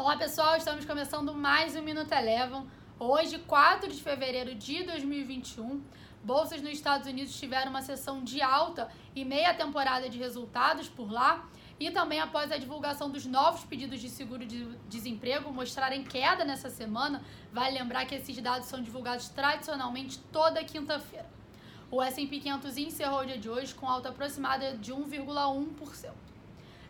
Olá pessoal, estamos começando mais um Minuto Elevam. Hoje, 4 de fevereiro de 2021, bolsas nos Estados Unidos tiveram uma sessão de alta e meia temporada de resultados por lá. E também após a divulgação dos novos pedidos de seguro de desemprego mostrarem queda nessa semana, vale lembrar que esses dados são divulgados tradicionalmente toda quinta-feira. O S&P 500 encerrou o dia de hoje com alta aproximada de 1,1%.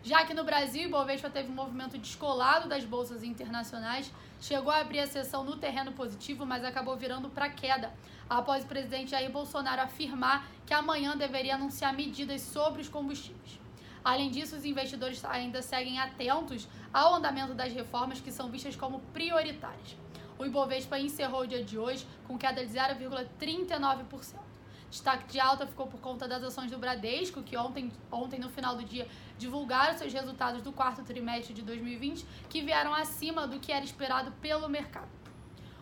Já que no Brasil, Ibovespa teve um movimento descolado das bolsas internacionais, chegou a abrir a sessão no terreno positivo, mas acabou virando para queda, após o presidente Jair Bolsonaro afirmar que amanhã deveria anunciar medidas sobre os combustíveis. Além disso, os investidores ainda seguem atentos ao andamento das reformas que são vistas como prioritárias. O Ibovespa encerrou o dia de hoje com queda de 0,39%. Destaque de alta ficou por conta das ações do Bradesco, que ontem, ontem no final do dia, divulgaram seus resultados do quarto trimestre de 2020, que vieram acima do que era esperado pelo mercado.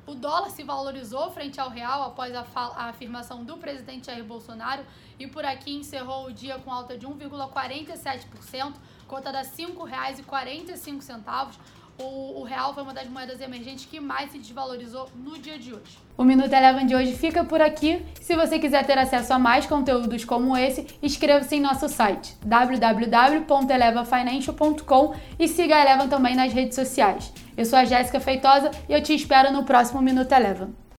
O dólar se valorizou frente ao real após a, a, afirmação do presidente Jair Bolsonaro e por aqui encerrou o dia com alta de 1,47%, cotada a R$ 5,45, o, o, real foi uma das moedas emergentes que mais se desvalorizou no dia de hoje. O Minuto Eleven de hoje fica por aqui. Se você quiser ter acesso a mais conteúdos como esse, inscreva-se em nosso site www.elevafinancial.com e siga a Eleven também nas redes sociais. Eu sou a Jéssica Feitosa e eu te espero no próximo Minuto Eleven.